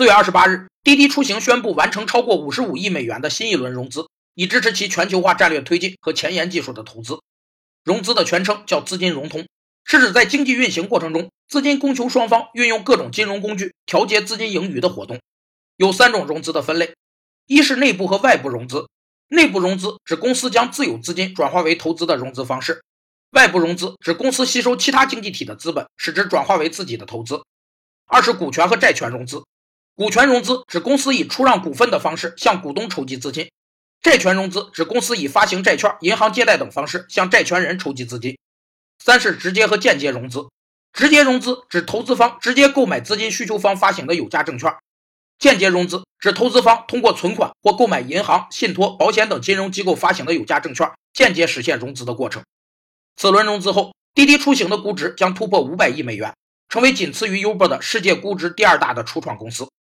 四月二十八日，滴滴出行宣布完成超过五十五亿美元的新一轮融资，以支持其全球化战略推进和前沿技术的投资。融资的全称叫资金融通，是指在经济运行过程中，资金供求双方运用各种金融工具调节资金盈余的活动。有三种融资的分类：一是内部和外部融资，内部融资指公司将自有资金转化为投资的融资方式；外部融资指公司吸收其他经济体的资本，使之转化为自己的投资。二是股权和债权融资。股权融资指公司以出让股份的方式向股东筹集资金，债权融资指公司以发行债券、银行借贷等方式向债权人筹集资金。三是直接和间接融资，直接融资指投资方直接购买资金需求方发行的有价证券，间接融资指投资方通过存款或购买银行、信托、保险等金融机构发行的有价证券，间接实现融资的过程。此轮融资后，滴滴出行的估值将突破五百亿美元，成为仅次于 Uber 的世界估值第二大的初创公司。